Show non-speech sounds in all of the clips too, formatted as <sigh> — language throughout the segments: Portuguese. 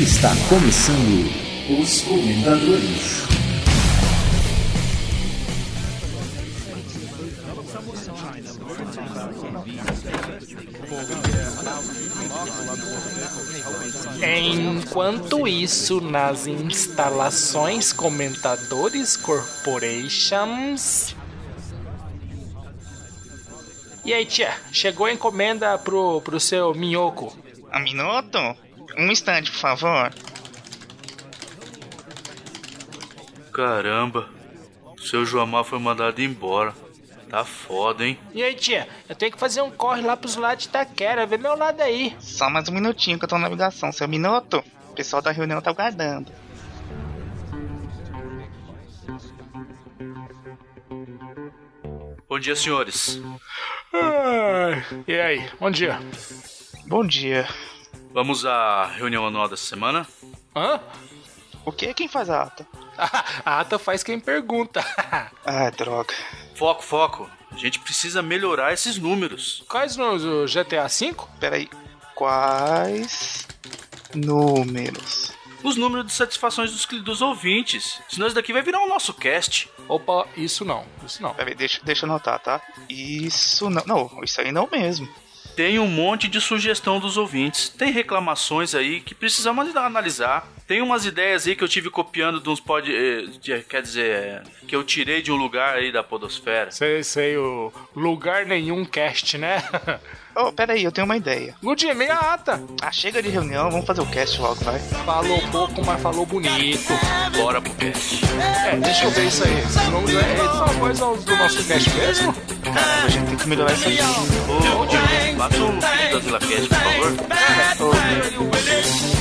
Está começando os comentadores. Enquanto isso, nas instalações Comentadores Corporations. E aí, tia, chegou a encomenda pro, pro seu minhoco? A minuto? Um instante, por favor. Caramba, o seu Joamar foi mandado embora. Tá foda, hein? E aí, tia, eu tenho que fazer um corre lá pros lados de Itaquera, vê meu lado aí. Só mais um minutinho que eu tô na navegação. Seu minuto? O pessoal da reunião tá aguardando. Bom dia, senhores. Ai, E aí, bom dia. Bom dia. Vamos à reunião anual dessa semana? Hã? O que? Quem faz a ata? <laughs> A ata faz quem pergunta. <laughs> Ah, droga. Foco, foco. A gente precisa melhorar esses números. Quais números? O GTA V? Peraí. Quais números? Os números de satisfações dos, dos ouvintes. Senão isso daqui vai virar o nosso cast. Opa, isso não, isso não. Peraí, deixa, deixa eu anotar, tá? Isso não. Não, isso aí não mesmo. Tem um monte de sugestão dos ouvintes. Tem reclamações aí que precisamos analisar. Tem umas ideias aí que eu tive copiando de uns pod... eh, de- Quer dizer, eh, que eu tirei de um lugar aí da podosfera. Sei, sei, o lugar nenhum cast, né? <laughs> Oh, peraí, eu tenho uma ideia. Gudinho, meia ata. Ah, chega de reunião, vamos fazer o cast logo, vai. Falou pouco, mas falou bonito. Bora pro cast. É, deixa eu ver isso aí. Esse nome é essa voz do nosso cast mesmo? Caramba, a gente tem que melhorar isso aqui. Ô, O vídeo da Vila por favor.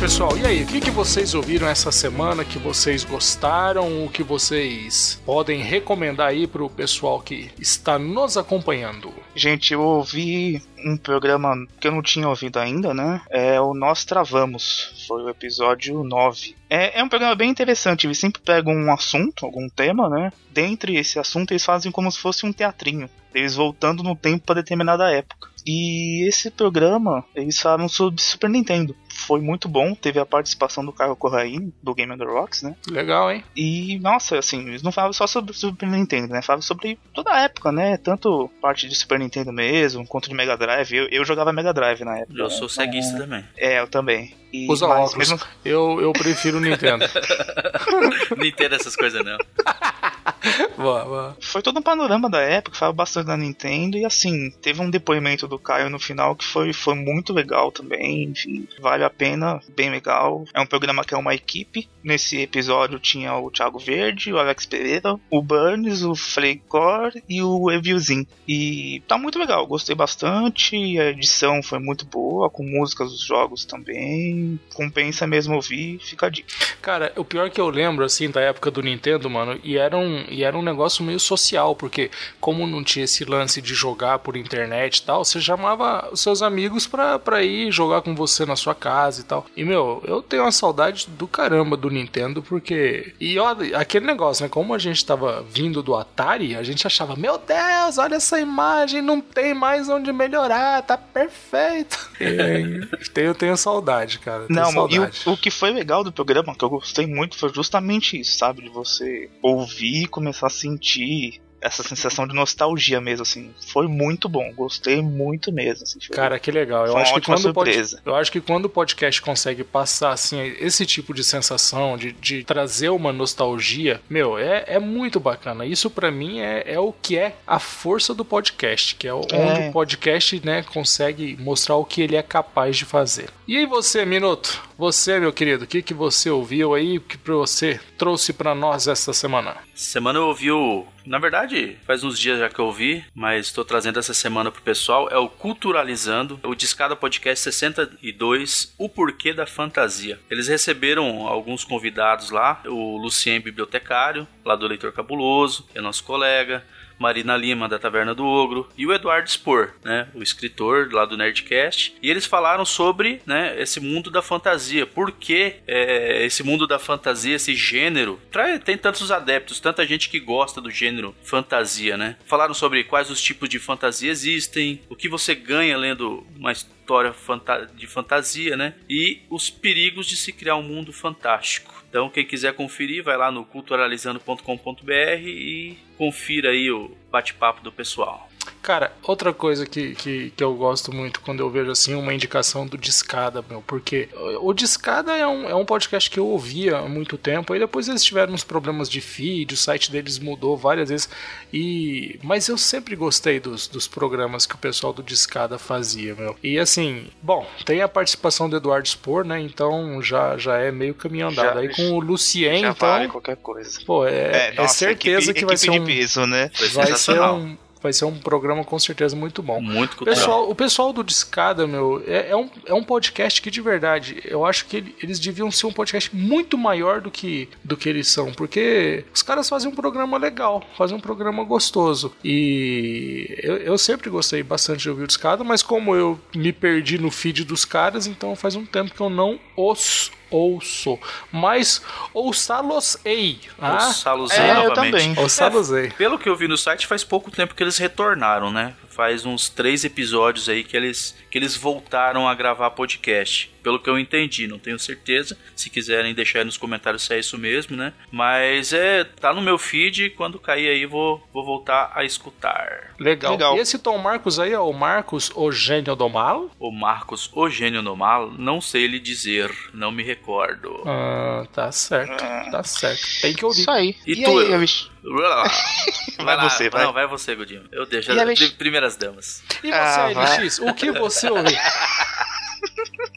Pessoal, e aí? O que, que vocês ouviram essa semana que vocês gostaram? O que vocês podem recomendar aí pro pessoal que está nos acompanhando? Gente, eu ouvi um programa que eu não tinha ouvido ainda, né? É o Nós Travamos. Foi o episódio 9. É, é um programa bem interessante. Eles sempre pegam um assunto, algum tema, né? Dentre esse assunto, eles fazem como se fosse um teatrinho. Eles voltando no tempo para determinada época. E esse programa, eles falaram sobre Super Nintendo. Foi muito bom, teve a participação do Caio Corraine, do Game the Rocks, né? Legal, hein? E, nossa, assim, eles não falavam só sobre Super Nintendo, né? Falavam sobre toda a época, né? Tanto parte de Super Nintendo mesmo, quanto de Mega Drive. Eu, eu jogava Mega Drive na época. Eu sou ceguista também. É, eu também. E, Usa mas óculos. mesmo- Eu, eu prefiro o Nintendo. <laughs> Não entendo essas coisas, não. <laughs> boa, boa. Foi todo um panorama da época, falava bastante da Nintendo. E, assim, teve um depoimento do Caio no final que foi, foi muito legal também. Enfim, vale a pena, bem legal. É um programa que é uma equipe. Nesse episódio tinha o Thiago Verde, o Alex Pereira, o Burns, o Freicor e o Evilzin. E tá muito legal, gostei bastante. A edição foi muito boa, com músicas dos jogos também. Compensa mesmo ouvir, fica a dica. Cara, o pior que eu lembro, assim, da época do Nintendo, mano, e era um, e era um negócio meio social, porque como não tinha esse lance de jogar por internet e tal, você chamava os seus amigos pra, pra ir jogar com você na sua casa e tal. E, meu, eu tenho uma saudade do caramba do Nintendo, porque... E olha, aquele negócio, né, como a gente tava vindo do Atari, a gente achava, meu Deus, olha essa imagem, não tem mais onde melhorar, tá perfeito. E, <laughs> tenho, tenho saudade, cara. Tenho Não, e o, o que foi legal do programa, que eu gostei muito, foi justamente isso, sabe? De você ouvir e começar a sentir essa sensação de nostalgia mesmo, assim. Foi muito bom, gostei muito mesmo. Assim, foi- Cara, que legal. Eu acho que ótima quando o pod- surpresa. eu acho que quando o podcast consegue passar assim esse tipo de sensação de, de trazer uma nostalgia, meu, é, é muito bacana. Isso pra mim é, é o que é a força do podcast, que é o- É. onde o podcast, né, consegue mostrar o que ele é capaz de fazer. E aí você, Minuto? Você, meu querido, o que que você ouviu aí que pra você trouxe pra nós essa semana? Semana eu ouvi o. Na verdade, faz uns dias já que eu ouvi, mas estou trazendo essa semana pro pessoal. É o Culturalizando, o Discada Podcast 62, O Porquê da Fantasia. Eles receberam alguns convidados lá, o Lucien Bibliotecário, lá do Leitor Cabuloso, é nosso colega. Marina Lima, da Taverna do Ogro, e o Eduardo Spor, né? O escritor lá do Nerdcast. E eles falaram sobre né, esse mundo da fantasia. Por que é, esse mundo da fantasia, esse gênero, tem tantos adeptos, tanta gente que gosta do gênero fantasia, né? Falaram sobre quais os tipos de fantasia existem, o que você ganha lendo uma história de fantasia, né? E os perigos de se criar um mundo fantástico. Então, quem quiser conferir, vai lá no culturalizando.com.br e confira aí o bate-papo do pessoal. Cara, outra coisa que, que, que, eu gosto muito quando eu vejo assim uma indicação do Discada, meu, porque o Discada é um, é um podcast que eu ouvia há muito tempo, aí depois eles tiveram uns problemas de feed, o site deles mudou várias vezes, e mas eu sempre gostei dos, dos programas que o pessoal do Discada fazia, meu. E assim, bom, tem a participação do Eduardo Spor, né? Então já, já é meio caminho andado. Já, aí com o Lucien, já então. Vale qualquer coisa. Pô, é, é, é nossa, certeza equipe, que vai ser um. Peso, né? Vai ser um vai ser um programa com certeza muito bom. Muito cultural. Pessoal, o pessoal do Discada, meu, é, é, um, é um podcast que de verdade, eu acho que ele, eles deviam ser um podcast muito maior do que, do que eles são, porque os caras fazem um programa legal, fazem um programa gostoso. E eu, eu sempre gostei bastante de ouvir o Discada, mas como eu me perdi no feed dos caras, então faz um tempo que eu não os ouço, mas ouçá-los-ei. Ah? Ouçá-los-ei é, novamente. Também. Ouçá-los-ei. É, pelo que eu vi no site, faz pouco tempo que eles retornaram, né? Faz uns três episódios aí que eles, que eles voltaram a gravar podcast pelo que eu entendi, não tenho certeza. Se quiserem deixar aí nos comentários se é isso mesmo, né? Mas é, tá no meu feed, quando cair aí vou, vou voltar a escutar. Legal. Legal. E esse Tom Marcos aí é o Marcos, o gênio do mal? O Marcos, o gênio do mal, não sei lhe dizer, não me recordo. Ah, tá certo, tá certo. Tem que ouvir. Isso aí. E, e tu, aí, <laughs> vai, vai você, vai. Não, vai você, Godinho. Eu deixo as primeiras damas. E você, ah, LX, o que você ouviu? <laughs>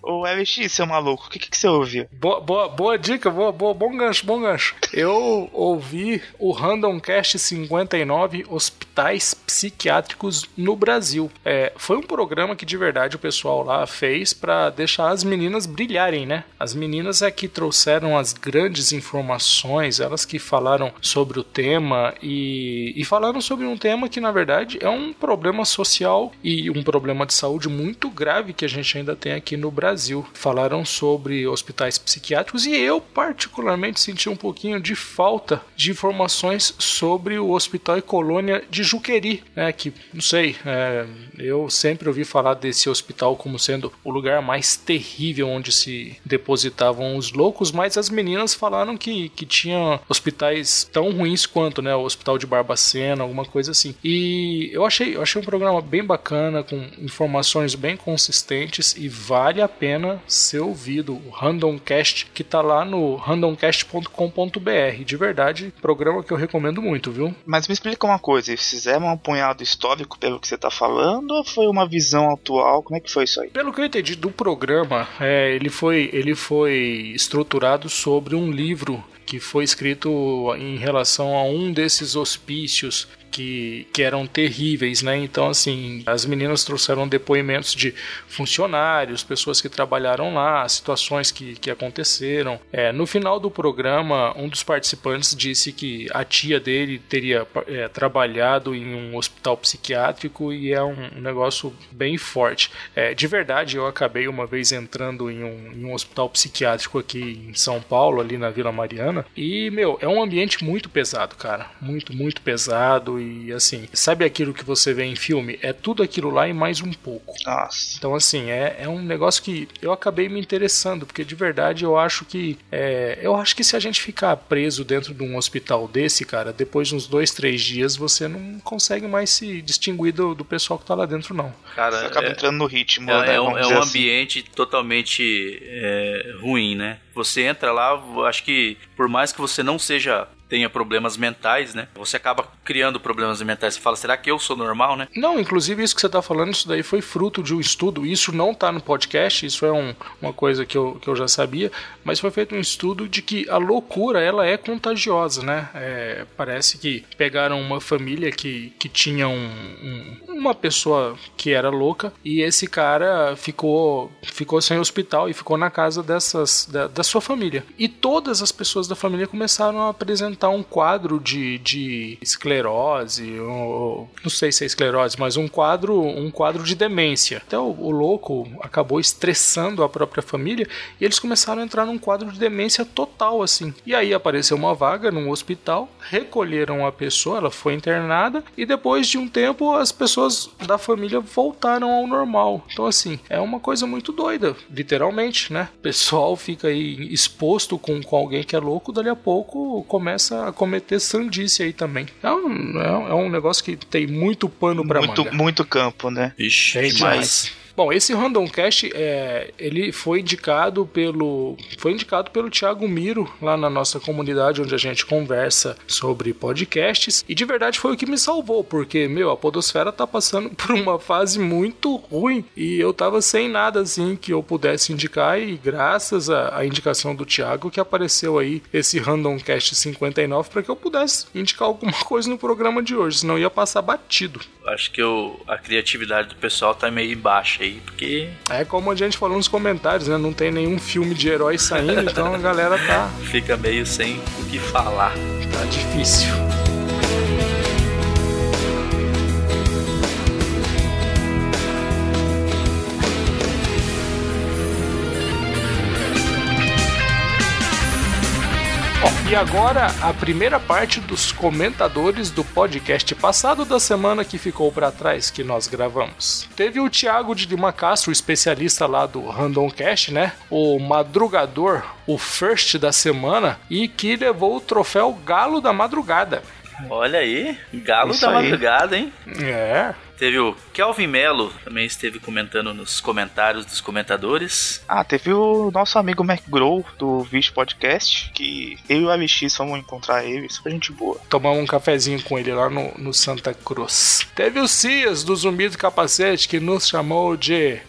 Ô, LX, seu maluco, o que, que você ouviu? Boa, boa, boa dica, boa, boa, bom gancho, bom gancho. Eu ouvi o Randomcast 59 Hospitais Psiquiátricos no Brasil. É, foi um programa que de verdade o pessoal lá fez para deixar as meninas brilharem, né? As meninas é que trouxeram as grandes informações, elas que falaram sobre o tema e, e falaram sobre um tema que na verdade é um problema social e um problema de saúde muito grave que a gente ainda tem aqui no Brasil. Falaram sobre hospitais psiquiátricos e eu, particularmente, senti um pouquinho de falta de informações sobre o Hospital e Colônia de Juqueri, né? Que, não sei, é, eu sempre ouvi falar desse hospital como sendo o lugar mais terrível onde se depositavam os loucos, mas as meninas falaram que, que tinha hospitais tão ruins quanto, né? O Hospital de Barbacena, alguma coisa assim. E eu achei, eu achei um programa bem bacana, com informações bem consistentes e vale a pena ser ouvido. O Randomcast, que tá lá no randomcast.com.br. De verdade, programa que eu recomendo muito, viu? Mas me explica uma coisa: fizeram um apunhado histórico pelo que você tá falando ou foi uma visão atual? Como é que foi isso aí? Pelo que eu entendi do programa, é, ele, foi, ele foi estruturado sobre um livro que foi escrito em relação a um desses hospícios que, que eram terríveis, né? Então, assim, as meninas trouxeram depoimentos de funcionários, pessoas que trabalharam lá, situações que, que aconteceram. É, no final do programa, um dos participantes disse que a tia dele teria é, trabalhado em um hospital psiquiátrico e é um, negócio bem forte. É, de verdade, eu acabei uma vez entrando em um, em um hospital psiquiátrico aqui em São Paulo, ali na Vila Mariana, e, meu, é um ambiente muito pesado, cara. Muito, muito pesado e assim, sabe aquilo que você vê em filme? É tudo aquilo lá e mais um pouco. Nossa. Então, assim, é, é um negócio que eu acabei me interessando, porque de verdade eu acho que. É, eu acho que se a gente ficar preso dentro de um hospital desse, cara, depois de uns dois, três dias, você não consegue mais se distinguir do, do pessoal que tá lá dentro, não. Cara, você acaba é, entrando no ritmo. É, né, é um, é um assim. ambiente totalmente é, ruim, né? Você entra lá, acho que por mais que você não seja tenha problemas mentais, né? Você acaba criando problemas mentais. Você fala, será que eu sou normal, né? Não, inclusive isso que você está falando, isso daí foi fruto de um estudo. Isso não está no podcast, isso é um, uma coisa que eu, que eu já sabia, mas foi feito um estudo de que a loucura ela é contagiosa, né? É, parece que pegaram uma família que, que tinha um, um, uma pessoa que era louca e esse cara ficou, ficou sem hospital e ficou na casa dessas da, da sua família. E todas as pessoas da família começaram a apresentar montar um quadro de, de esclerose, ou, não sei se é esclerose, mas um quadro, um quadro de demência. Então o, o louco acabou estressando a própria família e eles começaram a entrar num quadro de demência total assim. E aí apareceu uma vaga num hospital, recolheram a pessoa, ela foi internada e depois de um tempo as pessoas da família voltaram ao normal. Então assim, é uma coisa muito doida, literalmente, né? O pessoal fica aí exposto com, com alguém que é louco, dali a pouco começa a cometer sandice aí também. É um, é um negócio que tem muito pano pra muito, manga. Muito campo, né? Ixi, Tem demais. Bom, esse Random Cast é, ele foi indicado pelo foi indicado pelo Thiago Miro lá na nossa comunidade onde a gente conversa sobre podcasts. E de verdade foi o que me salvou porque meu a podosfera tá passando <laughs> por uma fase muito ruim. E eu tava sem nada assim que eu pudesse indicar. E graças à, indicação do Thiago que apareceu aí esse Random Cast 59 para que eu pudesse indicar alguma <laughs> coisa no programa de hoje, senão ia passar batido. Acho que eu, a criatividade do pessoal tá meio baixa aí, porque É como a gente falou nos comentários, né? Não tem nenhum filme de herói saindo, então a galera tá, <laughs> fica meio sem o que falar. tá difícil. E agora a primeira parte dos comentadores do podcast passado da semana que ficou pra trás que nós gravamos. Teve o Thiago de Lima Castro, especialista lá do Random Cast, né? O madrugador, o first da semana e que levou o troféu Galo da Madrugada. Olha aí, galo Isso da aí. madrugada, hein? É, Teve o Kelvin Melo, também esteve comentando nos comentários dos comentadores. Ah, teve o nosso amigo Mac Grow do Vish Podcast, que eu e o LX fomos encontrar ele, super gente boa. tomamos um cafezinho com ele lá no, no Santa Cruz. Teve o Cias do Zumbi do Capacete que nos chamou de.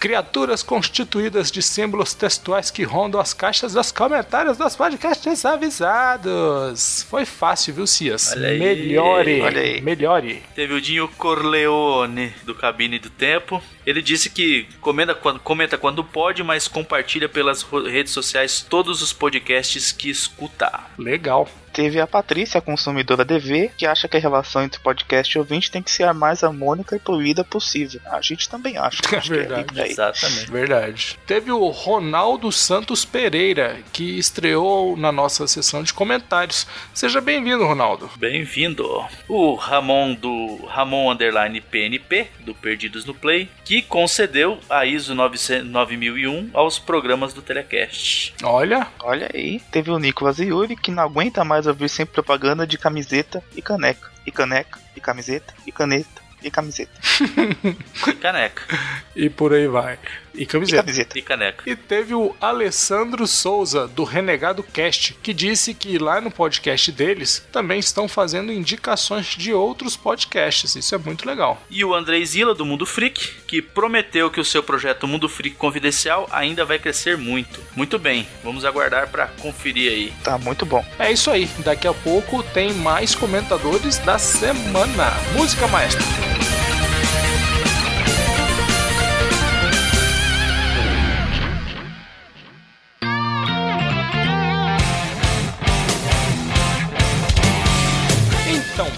Criaturas constituídas de símbolos textuais que rondam as caixas dos comentários dos podcasts avisados. Foi fácil, viu, Cias? Olha aí. Melhore. Olha aí. Melhore. Teve o Dinho Corleone, do Cabine do Tempo. Ele disse que comenta quando, comenta quando pode, mas compartilha pelas redes sociais todos os podcasts que escuta. Legal. Teve a Patrícia, a consumidora DV, que acha que a relação entre podcast e ouvinte tem que ser a mais harmônica e poluída possível. A gente também acha. <laughs> É Acho verdade. aí. Exatamente. Verdade. Teve o Ronaldo Santos Pereira, que estreou na nossa sessão de comentários. Seja bem-vindo, Ronaldo. Bem-vindo. O Ramon do Ramon Underline PNP, do Perdidos no Play, que concedeu a ISO 900 9001 aos programas do Telecast. Olha, Olha aí. Teve o Nicolas Yuri, que não aguenta mais ouvir sempre propaganda de camiseta e caneca. E caneca, e camiseta, e caneta, e camiseta. E <laughs> caneca. e por aí vai. E E camiseta. camiseta. E caneca. E teve o Alessandro Souza, do Renegado Cast, que disse que lá no podcast deles também estão fazendo indicações de outros podcasts. Isso é muito legal. E o Andrei Zila, do Mundo Freak, que prometeu que o seu projeto Mundo Freak Confidencial ainda vai crescer muito. Muito bem, vamos aguardar para conferir aí. Tá muito bom. É isso aí. Daqui a pouco tem mais comentadores da semana. Música maestra.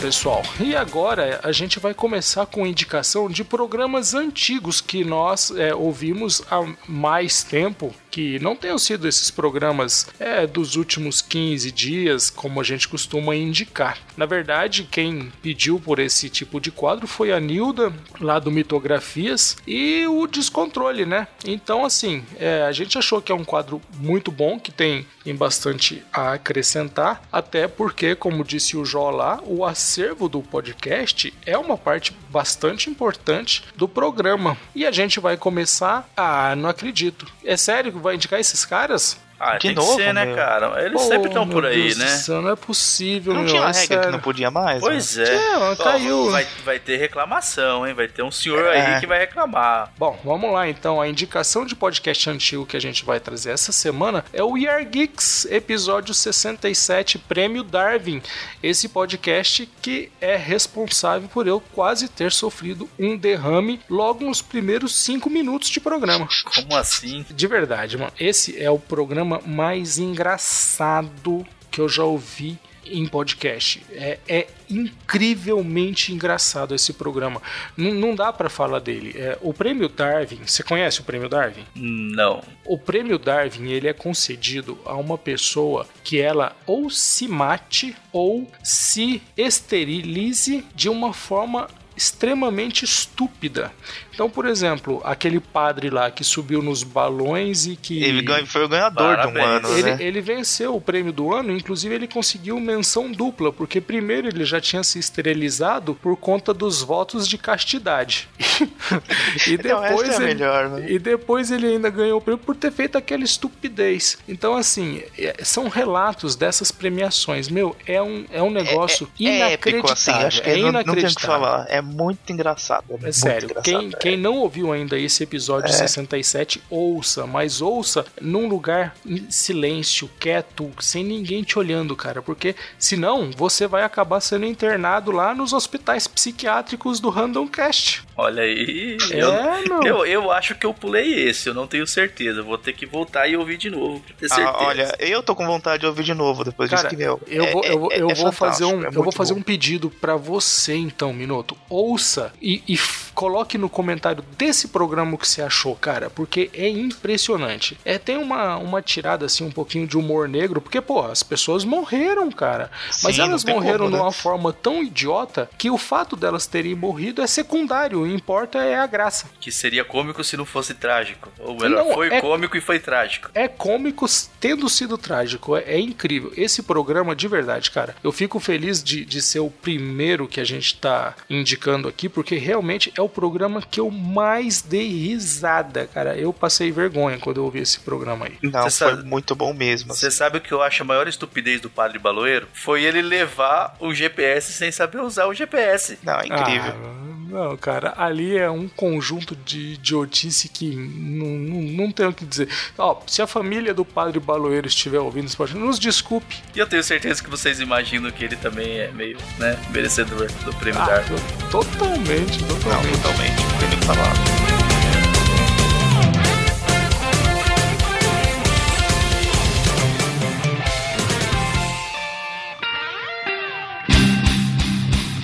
Pessoal, e agora a gente vai começar com indicação de programas antigos que nós é, ouvimos há mais tempo, que não tenham sido esses programas é, dos últimos 15 dias, como a gente costuma indicar. Na verdade, quem pediu por esse tipo de quadro foi a Nilda, lá do Mitografias, e o Descontrole, né? Então, assim, é, a gente achou que é um quadro muito bom, que tem, bastante a acrescentar, até porque, como disse o Jó lá, o acervo do podcast é uma parte bastante importante do programa. E a gente vai começar. Ah, não acredito. É sério que vai indicar esses caras? Ah, De tem novo, que ser, né, meu? cara? Eles Pô, sempre estão por aí, Deus né? céu, não é possível, Não meu. tinha uma é regra que sério. não podia mais? né? Pois é. Tinha, Ó, caiu. Vai, vai ter reclamação, hein? Vai ter um senhor É. aí que vai reclamar. Bom, vamos lá então. A indicação de podcast antigo que a gente vai trazer essa semana é o We Are Geeks, episódio 67, Prêmio Darwin. Esse podcast que é responsável por eu quase ter sofrido um derrame logo nos primeiros cinco minutos de programa. Como assim? De verdade, mano. Esse é o programa mais engraçado que eu já ouvi em podcast. É, é incrivelmente engraçado esse programa. N não dá para falar dele. É, o prêmio Darwin, você conhece o prêmio Darwin? Não. O prêmio Darwin ele é concedido a uma pessoa que ela ou se mate ou se esterilize de uma forma extremamente estúpida. Então, por exemplo, aquele padre lá que subiu nos balões e que. Ele foi o ganhador Parabéns. do ano. Ele, né? ele venceu o prêmio do ano, inclusive ele conseguiu menção dupla, porque primeiro ele já tinha se esterilizado por conta dos votos de castidade. <laughs> e depois então, é ele, melhor, né? E depois ele ainda ganhou o prêmio por ter feito aquela estupidez. Então, assim, é, são relatos dessas premiações. Meu, é um, é um negócio é, é, inacreditável. Épico, assim, acho que é, inacreditável. Não, não tem o que falar. É muito engraçado. É, é sério. Engraçado, quem, quem não ouviu ainda esse episódio é. 67, ouça, mas ouça num lugar em silêncio, quieto, sem ninguém te olhando, cara, porque senão você vai acabar sendo internado lá nos hospitais psiquiátricos do Random Cast. Olha aí. É, eu, eu, eu, acho que eu pulei esse, eu não tenho certeza. Vou ter que voltar e ouvir de novo pra ter ah, certeza. Ah, olha, eu tô com vontade de ouvir de novo depois Cara, disso que meu. Eu vou, eu, é, eu é vou fazer um, é eu vou fazer bom. um pedido para você então, Minuto. Ouça e, e coloque no comentário desse programa que você achou, cara, porque é impressionante. É tem uma, uma tirada assim um pouquinho de humor negro, porque pô, as pessoas morreram, cara. Sim, Mas elas morreram como, né? de uma forma tão idiota que o fato delas terem morrido é secundário, o importa é a graça. Que seria cômico se não fosse trágico. Ou melhor, não, foi é, cômico e foi trágico. É cômico tendo sido trágico, é, é, incrível. Esse programa, de verdade, cara, eu fico feliz de, de ser o primeiro que a gente tá indicando aqui, porque realmente é o programa que eu mais dei risada, cara. Eu passei vergonha quando eu ouvi esse programa aí. Não, Cê foi sabe, muito bom mesmo. Você assim. sabe o que eu acho a maior estupidez do Padre Baloeiro? Foi ele levar o GPS sem saber usar o GPS. Não, é incrível. Ah, não, cara, ali é um conjunto de idiotice que não, não, não tenho o que dizer. Ó, se a família do Padre Baloeiro estiver ouvindo esse podcast, nos desculpe. E eu tenho certeza que vocês imaginam que ele também é meio, né, merecedor do prêmio ah, Darwin. Totalmente, totalmente. Não, totalmente, falar.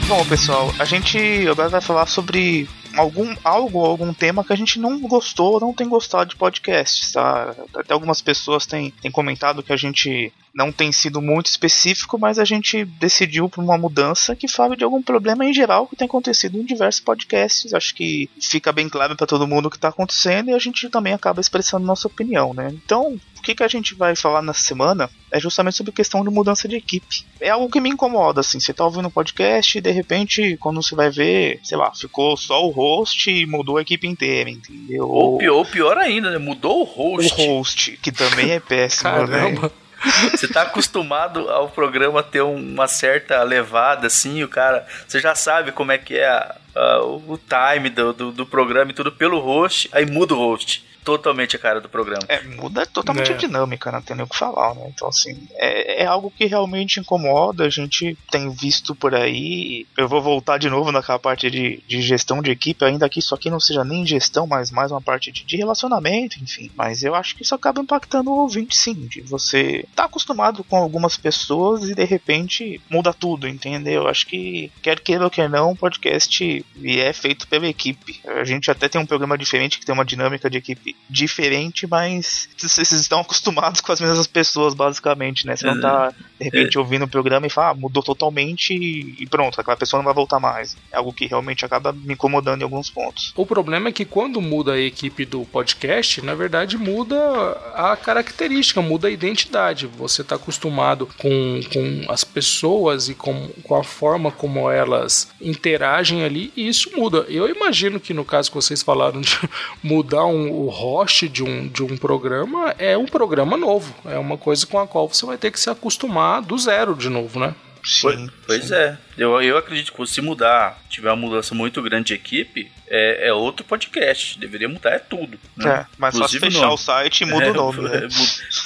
Bom, pessoal, a gente agora vai falar sobre algum algo, algum tema que a gente não gostou, não tem gostado de podcasts, tá? Até algumas pessoas têm, têm comentado que a gente não tem sido muito específico, mas a gente decidiu por uma mudança que fale de algum problema em geral que tem acontecido em diversos podcasts. Acho que fica bem claro para todo mundo o que está acontecendo e a gente também acaba expressando nossa opinião, né? Então, que, que a gente vai falar nessa semana é justamente sobre questão de mudança de equipe. É algo que me incomoda, assim. Você tá ouvindo um podcast e de repente, quando você vai ver, sei lá, ficou só o host e mudou a equipe inteira, entendeu? Ou pior, pior ainda, né? Mudou o host. O host, que também é péssimo, né? Caramba. né? Você tá acostumado ao programa ter uma certa levada, assim, o cara. Você já sabe como é que é a, a, o time do, do, do, programa e tudo pelo host, aí muda o host totalmente a cara do programa. É, muda totalmente é. a dinâmica, não tem nem o que falar, né? Então, assim, é, é algo que realmente incomoda, a gente tem visto por aí. Eu vou voltar de novo naquela parte de, de gestão de equipe, ainda que isso aqui não seja nem gestão, mas mais uma parte de, de relacionamento, enfim. Mas eu acho que isso acaba impactando o ouvinte, sim. De você tá acostumado com algumas pessoas e de repente muda tudo, entendeu? Eu acho que, quer queira ou quer não, o podcast é feito pela equipe. A gente até tem um programa diferente que tem uma dinâmica de equipe diferente, mas vocês estão acostumados com as mesmas pessoas, basicamente, né? Você não tá, de repente, é. ouvindo o programa e fala, ah, mudou totalmente e pronto, aquela pessoa não vai voltar mais. É algo que realmente acaba me incomodando em alguns pontos. O problema é que quando muda a equipe do podcast, na verdade muda a característica, muda a identidade. Você tá acostumado com, com as pessoas e com, com a forma como elas interagem ali, e isso muda. Eu imagino que no caso que vocês falaram de <laughs> mudar um, o host de um, de um programa é um programa novo. É uma coisa com a qual você vai ter que se acostumar do zero de novo, né? Sim, pois sim. é. Eu, eu acredito que se mudar, tiver uma mudança muito grande de equipe, é, é outro podcast. Deveria mudar é tudo. Né? É, mas só se fechar o site e muda é, o nome. Né?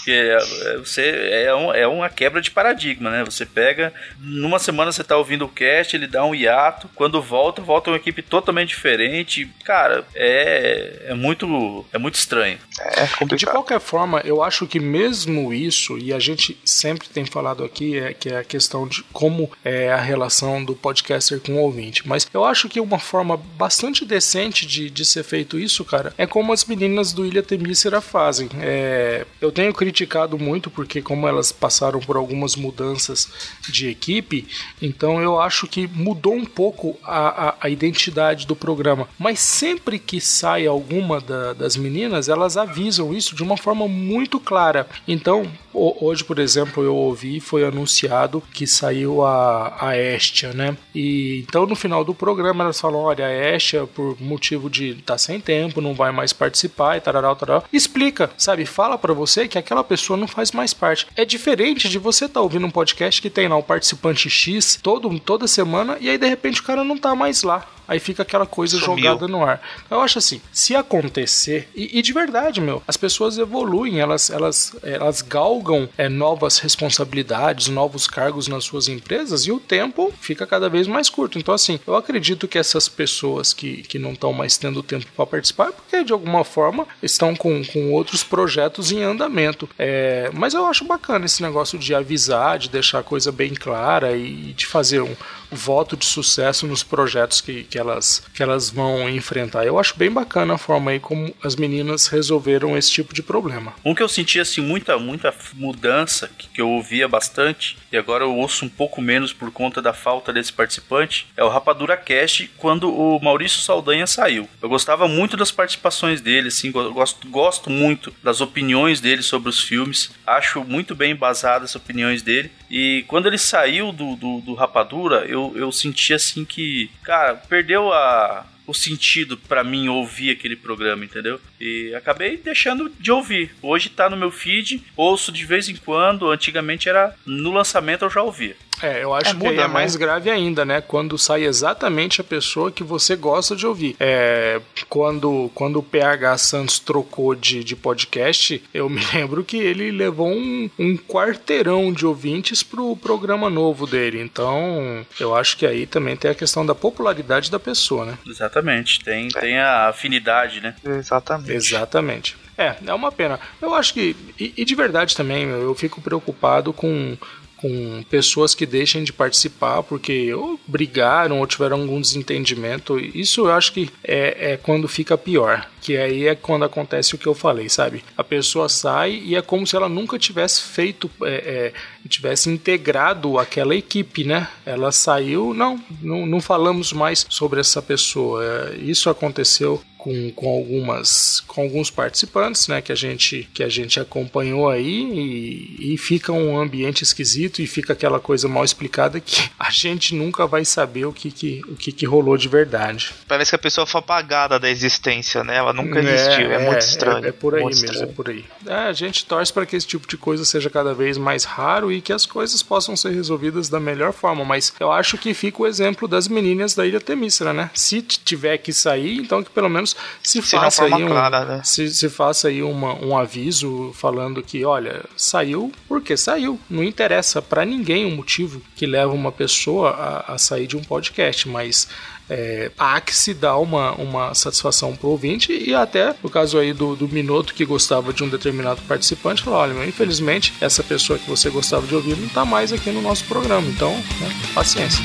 É, é, você, é, um, é uma quebra de paradigma, né? Você pega, numa semana você tá ouvindo o cast, ele dá um hiato, quando volta, volta uma equipe totalmente diferente. Cara, é, é muito é muito estranho. É complicado. De qualquer forma, eu acho que mesmo isso, e a gente sempre tem falado aqui, é que é a questão de como é a relação do podcaster com o ouvinte. Mas eu acho que uma forma bastante decente de, de ser feito isso, cara, é como as meninas do Ilha Temícera fazem. É, eu tenho criticado muito porque como elas passaram por algumas mudanças de equipe, então eu acho que mudou um pouco a, a, a identidade do programa. Mas sempre que sai alguma da, das meninas, elas avisam isso de uma forma muito clara. Então, hoje, por exemplo, eu ouvi, foi anunciado que saiu a, a Estia, né? E então no final do programa elas falam: olha, a Estia, por motivo de estar tá sem tempo, não vai mais participar e tarará, tarará. Explica, sabe? Fala para você que aquela pessoa não faz mais parte. É diferente de você estar tá ouvindo um podcast que tem lá o participante X todo, toda semana e aí de repente o cara não tá mais lá aí fica aquela coisa Sumiu. jogada no ar. Eu acho assim, se acontecer, e, e, de verdade, meu, as pessoas evoluem, elas, elas, elas galgam é, novas responsabilidades, novos cargos nas suas empresas e o tempo fica cada vez mais curto. Então, assim, eu acredito que essas pessoas que, que não estão mais tendo tempo para participar, é porque de alguma forma estão com, com outros projetos em andamento. É, mas eu acho bacana esse negócio de avisar, de deixar a coisa bem clara e de fazer um voto de sucesso nos projetos que, que, elas, que elas vão enfrentar. Eu acho bem bacana a forma aí como as meninas resolveram esse tipo de problema. Um que eu senti assim muita muita mudança que, que eu ouvia bastante e agora eu ouço um pouco menos por conta da falta desse participante é o Rapadura Cast quando o Maurício Saldanha saiu. Eu gostava muito das participações dele, assim, gosto, gosto muito das opiniões dele sobre os filmes, acho muito bem embasadas as opiniões dele e quando ele saiu do, do, do Rapadura, eu, eu senti assim que, cara, perdeu a, o sentido para mim ouvir aquele programa, entendeu? E acabei deixando de ouvir. Hoje tá no meu feed, ouço de vez em quando, antigamente era no lançamento eu já ouvia. É, eu acho é, muda, que é né? mais grave ainda, né? Quando sai exatamente a pessoa que você gosta de ouvir. É, quando, quando o PH Santos trocou de, de podcast, eu me <laughs> lembro que ele levou um, um quarteirão de ouvintes pro programa novo dele. Então, eu acho que aí também tem a questão da popularidade da pessoa, né? Exatamente. Tem, é. tem a afinidade, né? Exatamente. Exatamente. É, é uma pena. Eu acho que, e, e de verdade também, eu fico preocupado com com pessoas que deixem de participar porque ou brigaram ou tiveram algum desentendimento. Isso eu acho que é, é quando fica pior. Que aí é quando acontece o que eu falei, sabe? A pessoa sai e é como se ela nunca tivesse feito, é, é, tivesse integrado aquela equipe, né? Ela saiu, não, não, não falamos mais sobre essa pessoa. É, isso aconteceu com, com algumas com alguns participantes né que a gente que a gente acompanhou aí e, e, fica um ambiente esquisito e fica aquela coisa mal explicada que a gente nunca vai saber o que, que o que, que rolou de verdade. Parece que a pessoa foi apagada da existência né? Ela nunca existiu é, é muito estranho é, é por aí mesmo é estranho. é por aí. É, a gente torce para que esse tipo de coisa seja cada vez mais raro e que as coisas possam ser resolvidas da melhor forma mas eu acho que fica o exemplo das meninas da Ilha Temícera né? Se tiver que sair então que pelo menos se, se faça aí um, clara, né? se, se faça aí uma, um aviso falando que, olha, saiu porque saiu. Não interessa para ninguém o motivo que leva uma pessoa a, a sair de um podcast, mas é, há que se dar uma, uma satisfação pro ouvinte e até no caso aí do, do Minuto que gostava de um determinado participante falar, olha, infelizmente essa pessoa que você gostava de ouvir não está mais aqui no nosso programa, então né, paciência.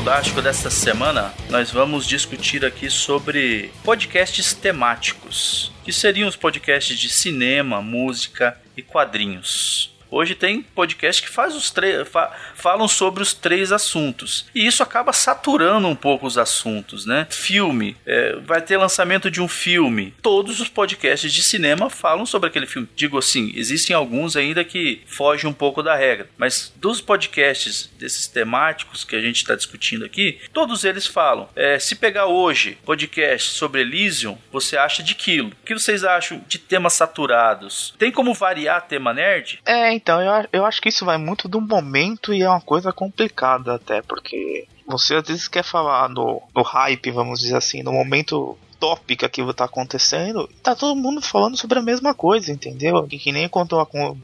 Podástico desta semana, nós vamos discutir aqui sobre podcasts temáticos, que seriam os podcasts de cinema, música e quadrinhos. Hoje tem podcast que faz os três fa falam sobre os três assuntos. E isso acaba saturando um pouco os assuntos, né? Filme, é, vai ter lançamento de um filme. Todos os podcasts de cinema falam sobre aquele filme. Digo assim, existem alguns ainda que fogem um pouco da regra, mas dos podcasts desses temáticos que a gente está discutindo aqui, todos eles falam. É, se pegar hoje podcast sobre Elysium, você acha de quilo. O que vocês acham de temas saturados? Tem como variar tema nerd? É, então, eu, eu acho que isso vai muito do momento e é uma coisa complicada até, porque você às vezes quer falar no, no hype, vamos dizer assim, no momento tópica que tá acontecendo, tá todo mundo falando sobre a mesma coisa, entendeu? Que, que nem quando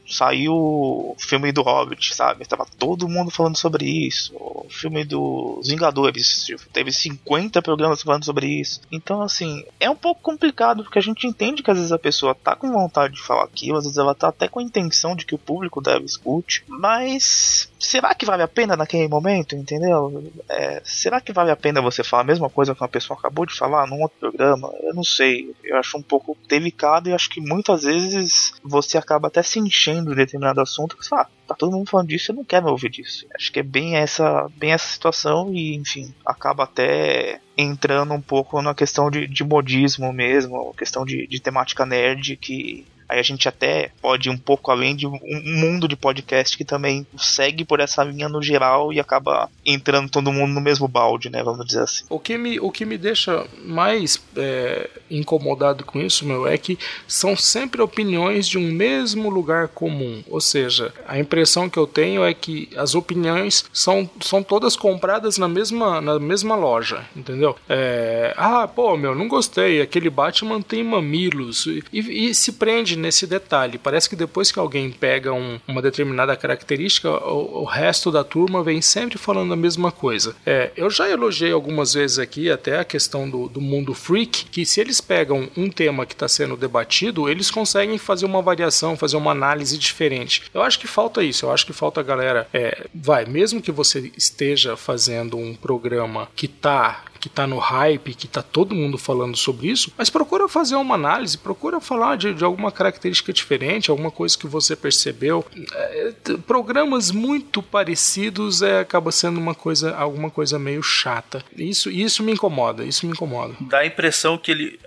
saiu o filme do Hobbit, sabe? Tava todo mundo falando sobre isso. O filme dos Vingadores, tipo, teve 50 programas falando sobre isso. Então, assim, é um pouco complicado, porque a gente entende que às vezes a pessoa tá com vontade de falar aquilo, às vezes ela tá até com a intenção de que o público deve escute, mas será que vale a pena naquele momento, entendeu? É, será que vale a pena você falar a mesma coisa que uma pessoa acabou de falar num outro programa? Eu não sei, eu acho um pouco delicado e acho que muitas vezes você acaba até se enchendo de determinado assunto que fala, ah, tá todo mundo falando disso, eu não quero ouvir disso. Acho que é bem essa, bem essa situação e, enfim, acaba até entrando um pouco na questão de, de modismo mesmo, questão de, de temática nerd que Aí a gente até pode ir um pouco além de um mundo de podcast que também segue por essa linha no geral e acaba entrando todo mundo no mesmo balde, né? Vamos dizer assim. O que me, o que me deixa mais é, incomodado com isso, meu, é que são sempre opiniões de um mesmo lugar comum. Ou seja, a impressão que eu tenho é que as opiniões são, são todas compradas na mesma, na mesma loja, entendeu? É, ah, pô, meu, não gostei. Aquele Batman tem mamilos. E, e se prende nesse detalhe. Parece que depois que alguém pega um, uma determinada característica, o, o, resto da turma vem sempre falando a mesma coisa. É, eu já elogiei algumas vezes aqui até a questão do, do mundo freak, que se eles pegam um tema que está sendo debatido, eles conseguem fazer uma variação, fazer uma análise diferente. Eu acho que falta isso. Eu acho que falta a galera. É, vai, mesmo que você esteja fazendo um programa que tá que tá no hype, que tá todo mundo falando sobre isso, mas procura fazer uma análise, procura falar de, de alguma característica diferente, alguma coisa que você percebeu. É, programas muito parecidos é, acaba sendo uma coisa, alguma coisa meio chata. Isso, isso me incomoda, isso me incomoda. Dá a impressão que ele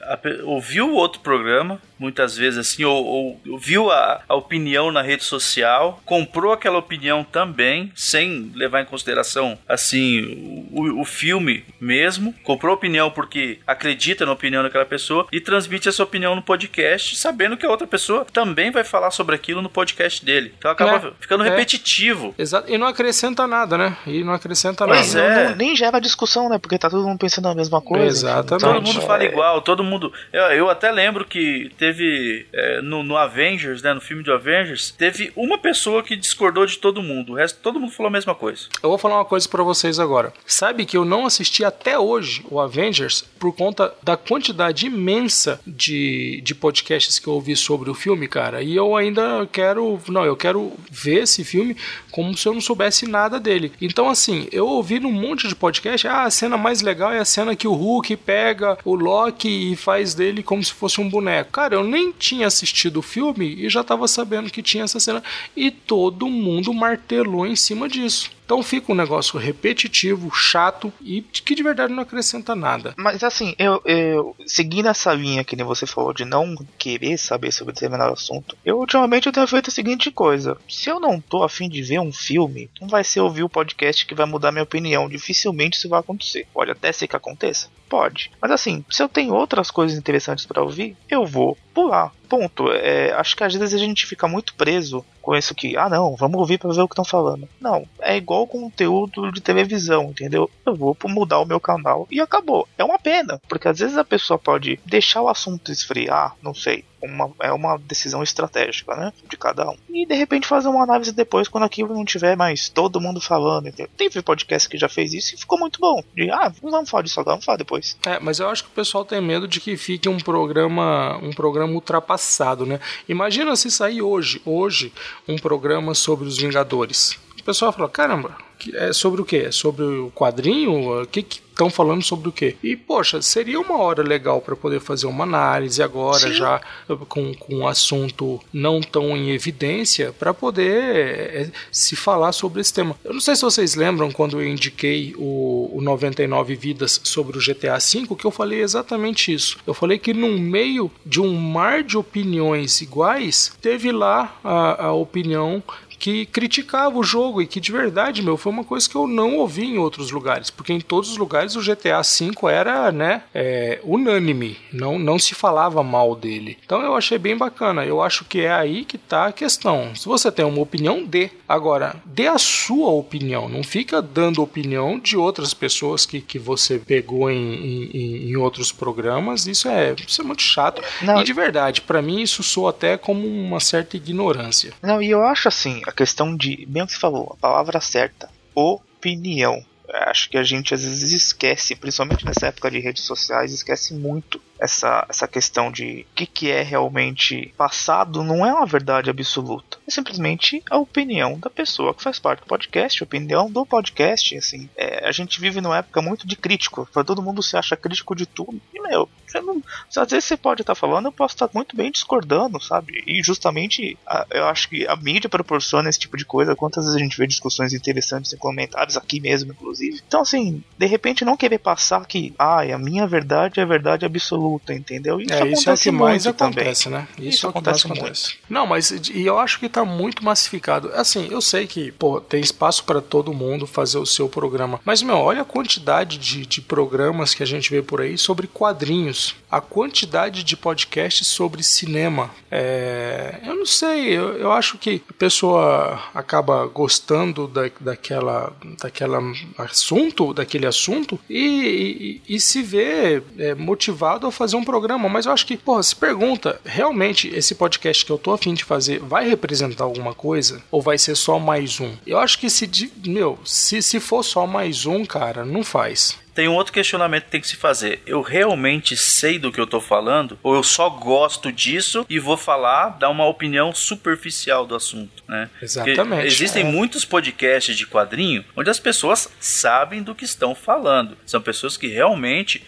ouviu outro programa, muitas vezes assim, ou, ou viu a, a, opinião na rede social, comprou aquela opinião também, sem levar em consideração assim o, o filme mesmo, comprou opinião porque acredita na opinião daquela pessoa e transmite essa opinião no podcast, sabendo que a outra pessoa também vai falar sobre aquilo no podcast dele. Então acaba é, ficando é. repetitivo. Exato. E não acrescenta nada, né? E não acrescenta pois nada. É. Não, nem gera discussão, né? Porque tá todo mundo pensando a mesma coisa. Exatamente. Todo mundo fala igual, todo mundo. Eu, eu até lembro que teve teve é, no, no, Avengers, né, no filme do Avengers, teve uma pessoa que discordou de todo mundo. O resto, todo mundo falou a mesma coisa. Eu vou falar uma coisa para vocês agora. Sabe que eu não assisti até hoje o Avengers por conta da quantidade imensa de, de podcasts que eu ouvi sobre o filme, cara. E eu ainda quero, não, eu quero ver esse filme como se eu não soubesse nada dele. Então, assim, eu ouvi num monte de podcast, ah, a cena mais legal é a cena que o Hulk pega o Loki e faz dele como se fosse um boneco. Cara, eu nem tinha assistido o filme e já estava sabendo que tinha essa cena e todo mundo martelou em cima disso. Então fica um negócio repetitivo, chato e que de verdade não acrescenta nada. Mas assim, eu, eu seguindo essa linha que nem você falou de não querer saber sobre determinado assunto, eu ultimamente eu tenho feito a seguinte coisa: se eu não tô afim de ver um filme, não vai ser ouvir o podcast que vai mudar minha opinião. Dificilmente isso vai acontecer. Pode até ser que aconteça, pode. Mas assim, se eu tenho outras coisas interessantes para ouvir, eu vou popular. Ponto. É, acho que às vezes a gente fica muito preso com isso que, ah não, vamos ouvir para ver o que estão falando. Não, é igual conteúdo de televisão, entendeu? Eu vou mudar o meu canal e acabou. É uma pena, porque às vezes a pessoa pode deixar o assunto esfriar, não sei, uma, é uma decisão estratégica, né? De cada um. E de repente fazer uma análise depois quando aquilo não tiver mais todo mundo falando. Entendeu? Teve podcast que já fez isso e ficou muito bom. De, ah, vamos falar disso agora, vamos falar depois. É, mas eu acho que o pessoal tem medo de que fique um programa, um programa ultrapassado, né? Imagina se sair hoje, hoje, um programa sobre os Vingadores. O pessoal fala, caramba, É sobre o quê? É sobre o quadrinho? O que que estão falando sobre o quê? E, poxa, seria uma hora legal para poder fazer uma análise agora, Sim. já com, com um assunto não tão em evidência, para poder é, se falar sobre esse tema. Eu não sei se vocês lembram quando eu indiquei o, o 99 Vidas sobre o GTA V, que eu falei exatamente isso. Eu falei que no meio de um mar de opiniões iguais, teve lá a, a opinião que criticava o jogo e que de verdade, meu, foi uma coisa que eu não ouvi em outros lugares, porque em todos os lugares o GTA V era, né, é, unânime, não, não se falava mal dele. Então eu achei bem bacana. Eu acho que é aí que tá a questão. Se você tem uma opinião, dê. Agora, dê a sua opinião, não fica dando opinião de outras pessoas que, que você pegou em, em, em outros programas. Isso é, isso é muito chato. Não. E de verdade, para mim isso soa até como uma certa ignorância. Não, e eu acho assim, a questão de, bem o que você falou, a palavra certa, opinião. Acho que a gente às vezes esquece, principalmente nessa época de redes sociais, esquece muito essa, essa questão de o que, que é realmente passado não é uma verdade absoluta. É simplesmente a opinião da pessoa que faz parte do podcast, a opinião do podcast. Assim, é, a gente vive numa época muito de crítico. Todo mundo se acha crítico de tudo. E, meu, não, às vezes você pode estar falando, eu posso estar muito bem discordando, sabe? E justamente a, eu acho que a mídia proporciona esse tipo de coisa. Quantas vezes a gente vê discussões interessantes em comentários aqui mesmo, inclusive. Então, assim, de repente não querer passar que, ah, a minha verdade é a verdade absoluta luta, entendeu? Isso é, isso é o que mais acontece, também. né? Isso, isso acontece, acontece muito. Não, mas e eu acho que tá muito massificado. Assim, eu sei que, pô, tem espaço para todo mundo fazer o seu programa, mas, meu, olha a quantidade de, de programas que a gente vê por aí sobre quadrinhos, a quantidade de podcasts sobre cinema. É, eu não sei, eu, eu acho que a pessoa acaba gostando da, daquela, daquela assunto, daquele assunto e, e, e se vê é, motivado a fazer um programa, mas eu acho que, porra, se pergunta, realmente esse podcast que eu tô afim de fazer vai representar alguma coisa? Ou vai ser só mais um? Eu acho que se, meu, se, se for só mais um, cara, não faz tem um outro questionamento que tem que se fazer. Eu realmente sei do que eu tô falando? Ou eu só gosto disso e vou falar, dar uma opinião superficial do assunto, né? Exatamente. Porque existem é. muitos podcasts de quadrinho onde as pessoas sabem do que estão falando. São pessoas que realmente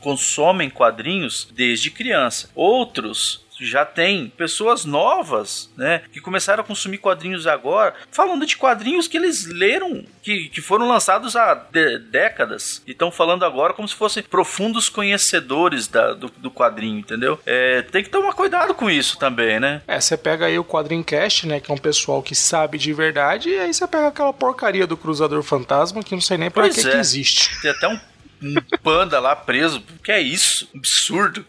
consomem quadrinhos desde criança. Outros já tem pessoas novas, né, que começaram a consumir quadrinhos agora, falando de quadrinhos que eles leram, que, que foram lançados há décadas, e estão falando agora como se fossem profundos conhecedores da, do, do quadrinho, entendeu? É, tem que tomar cuidado com isso também, né? É, você pega aí o Quadrinho Cast, né, que é um pessoal que sabe de verdade, e aí você pega aquela porcaria do Cruzador Fantasma, que não sei nem pra que, é. que existe. Tem até um um panda lá preso. O que é isso? Absurdo.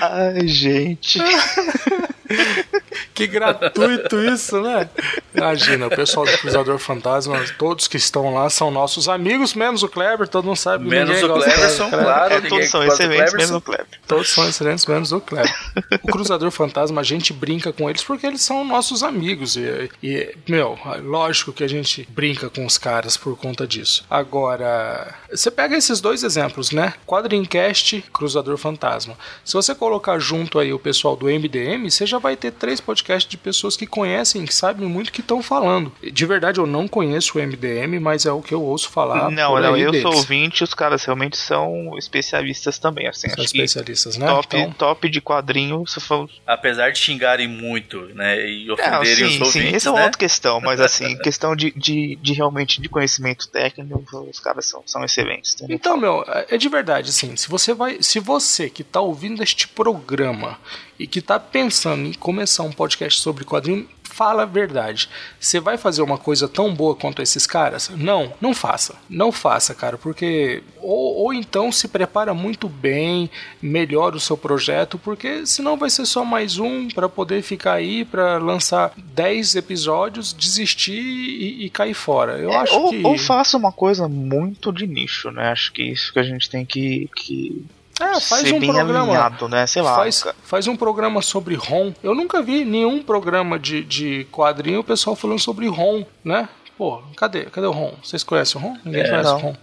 Ai, gente. <laughs> que gratuito isso, né? Imagina, o pessoal do Cruzador Fantasma, todos que estão lá são nossos amigos, menos o Kleber, todo mundo sabe. Menos o Kleber, são claro. É, todos são excelentes, menos o Kleber. Todos são excelentes, menos o Kleber. O Cruzador Fantasma, a gente brinca com eles porque eles são nossos amigos. E, e, meu, lógico que a gente brinca com os caras por conta disso. Agora, você pega esses dois exemplos, né? Quadrincast, Cruzador Fantasma. Se você colocar junto aí o pessoal do MDM, você já vai ter três podcasts de pessoas que conhecem, que sabem muito o que estão falando. De verdade, eu não conheço o MDM, mas é o que eu ouço falar. Não, não, eu deles. sou ouvinte, os caras realmente são especialistas também, assim. São especialistas, né? Top, então... top de quadrinho, falou. Apesar de xingarem muito, né? E ofenderem não, sim, os ouvintes. Sim, essa é né? uma outra questão, mas assim, <laughs> questão de, de, de realmente de conhecimento técnico, os caras são, são excelentes. Então, meu, é, é de verdade, assim, se você vai. Se você que está ouvindo este programa e que está pensando em começar um podcast sobre quadrinho, fala a verdade. Você vai fazer uma coisa tão boa quanto esses caras? Não, não faça. Não faça, cara, porque. Ou, ou então se prepara muito bem, melhora o seu projeto, porque senão vai ser só mais um para poder ficar aí para lançar 10 episódios, desistir e, e cair fora. Eu é, acho ou, que. Ou faça uma coisa muito de nicho, né? Acho que isso que a gente tem que, que é, faz um programa. Alinhado, né? Sei lá. Faz, faz um programa sobre ROM. Eu nunca vi nenhum programa de, de quadrinho o pessoal falando sobre ROM, né? Pô, cadê? Cadê o ROM? Vocês conhecem o ROM? Ninguém é, conhece não. o ROM.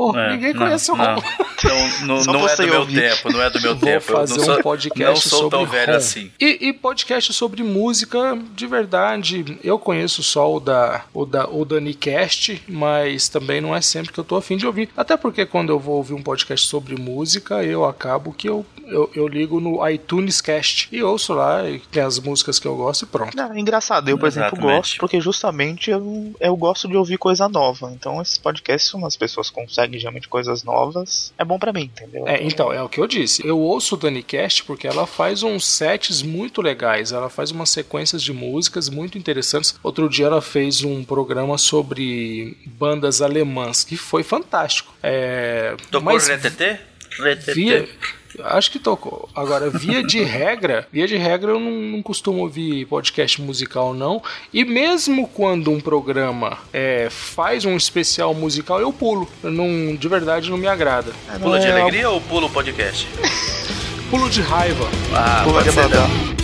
Pô, é, ninguém conhece não, o ROM. Não, não, não é do meu ouvir. tempo, não é do meu <laughs> Vou tempo. fazer não um sou, podcast não sou sobre tão velho ROM. assim. E, e, podcast sobre música, de verdade, eu conheço só o da, o da o Danicast, mas também não é sempre que eu tô afim de ouvir. Até porque quando eu vou ouvir um podcast sobre música, eu acabo que eu, eu, eu ligo no iTunes Cast e ouço lá, e tem as músicas que eu gosto e pronto. Não, é engraçado, eu, por Exatamente. exemplo, gosto, porque justamente eu, eu gosto de ouvir coisa nova. Então, esses podcasts, umas pessoas conseguem geralmente coisas novas, é bom para mim, entendeu? É, então, é o que eu disse. Eu ouço o Danicast porque ela faz uns sets muito legais, ela faz umas sequências de músicas muito interessantes. Outro dia ela fez um programa sobre bandas alemãs, que foi fantástico. É, Tocou mas... RTT? Via, Acho que tocou. Agora, via de <laughs> regra, via de regra eu não, não, costumo ouvir podcast musical, não. E mesmo quando um programa é, faz um especial musical, eu pulo. Eu não, de verdade não me agrada. É, pula de é alegria ou pulo o podcast? <laughs> pulo de raiva. Ah, pula de ser,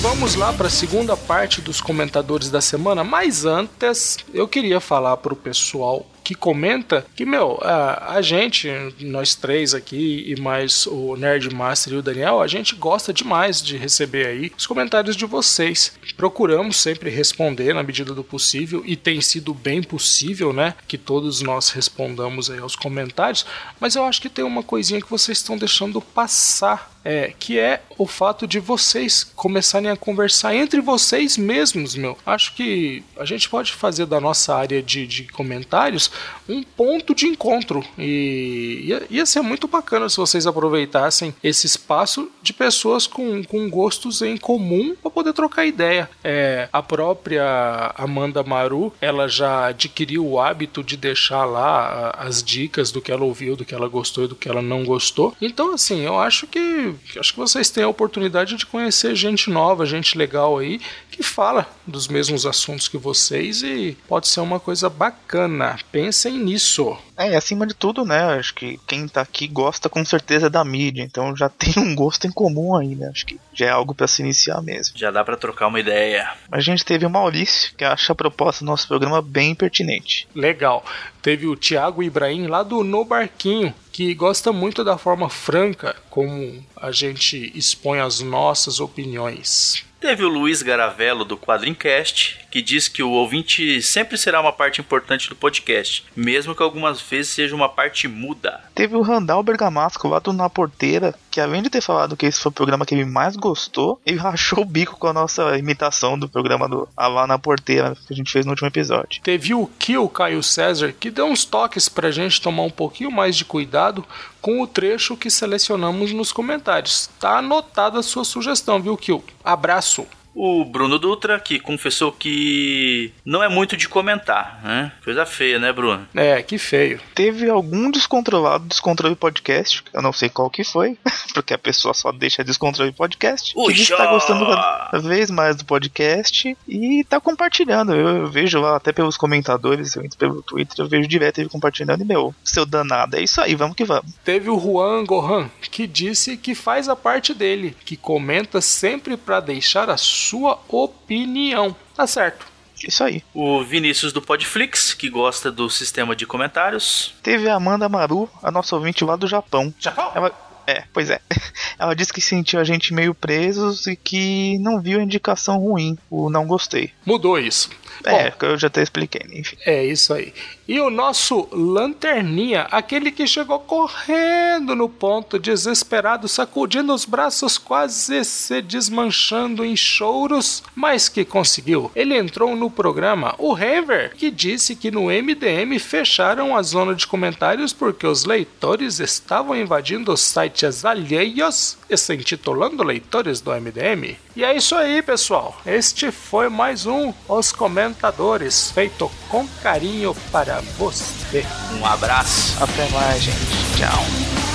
vamos lá para a segunda parte dos comentadores da semana. Mas antes, eu queria falar para o pessoal que comenta que, meu, a, a gente, nós três aqui e mais o Nerd Master e o Daniel, a gente gosta demais de receber aí os comentários de vocês. Procuramos sempre responder na medida do possível e tem sido bem possível, né, que todos nós respondamos aí aos comentários, mas eu acho que tem uma coisinha que vocês estão deixando passar é, que é o fato de vocês começarem a conversar entre vocês mesmos, meu. Acho que a gente pode fazer da nossa área de, de comentários um ponto de encontro. E ia, ia, ser muito bacana se vocês aproveitassem esse espaço de pessoas com, com gostos em comum para poder trocar ideia. É, a própria Amanda Maru, ela já adquiriu o hábito de deixar lá as dicas do que ela ouviu, do que ela gostou e do que ela não gostou. Então, assim, eu acho que acho que vocês têm a oportunidade de conhecer gente nova, gente legal aí que fala dos mesmos assuntos que vocês e pode ser uma coisa bacana. Pensem nisso. É, acima de tudo, né? Acho que quem tá aqui gosta com certeza da mídia, então já <laughs> tem um gosto em comum aí, né? Acho que já é algo para se iniciar mesmo. Já dá para trocar uma ideia. A gente teve o Maurício, que acha a proposta do nosso programa bem pertinente. Legal. Teve o Thiago Ibrahim lá do No Barquinho, que gosta muito da forma franca como a gente expõe as nossas opiniões. Teve o Luiz Garavello do Quadrincast, que diz que o ouvinte sempre será uma parte importante do podcast, mesmo que algumas vezes seja uma parte muda. Teve o Randall Bergamasco lá do Na Porteira, que além de ter falado que esse foi o programa que ele mais gostou, ele <laughs> rachou o bico com a nossa imitação do programa do a lá na Porteira que a gente fez no último episódio. Teve o Kill Caio César, que deu uns toques pra gente tomar um pouquinho mais de cuidado com o trecho que selecionamos nos comentários. Tá anotada a sua sugestão, viu, Kill? Abraço! O Bruno Dutra, que confessou que não é muito de comentar, né? Coisa feia, né, Bruno? É, que feio. Teve algum descontrolado descontrole podcast, eu não sei qual que foi, <laughs> porque a pessoa só deixa descontrole podcast, Uxa! que está gostando cada vez mais do podcast e tá compartilhando. Eu vejo lá até pelos comentadores, eu entro pelo Twitter, eu vejo direto ele compartilhando e meu, seu danado, é isso aí, vamos que vamos. Teve o Juan Gohan, que disse que faz a parte dele, que comenta sempre para deixar a sua opinião. Tá certo. Isso aí. O Vinícius do Podflix, que gosta do sistema de comentários. Teve a Amanda Maru, a nossa ouvinte lá do Japão. Japão? Ela, é, pois é. <laughs> Ela disse que sentiu a gente meio presos e que não viu a indicação ruim, o não gostei. Mudou isso. É, Bom, eu já até expliquei, enfim. É isso aí. E o nosso Lanterninha, aquele que chegou correndo no ponto, desesperado, sacudindo os braços, quase se desmanchando em choros, mas que conseguiu. Ele entrou no programa, o Hever, que disse que no MDM fecharam a zona de comentários porque os leitores estavam invadindo os sites alheios e se intitulando leitores do MDM. E é isso aí, pessoal. Este foi mais um Os Comentadores, feito com carinho para você. Um abraço. Até mais, gente. Tchau.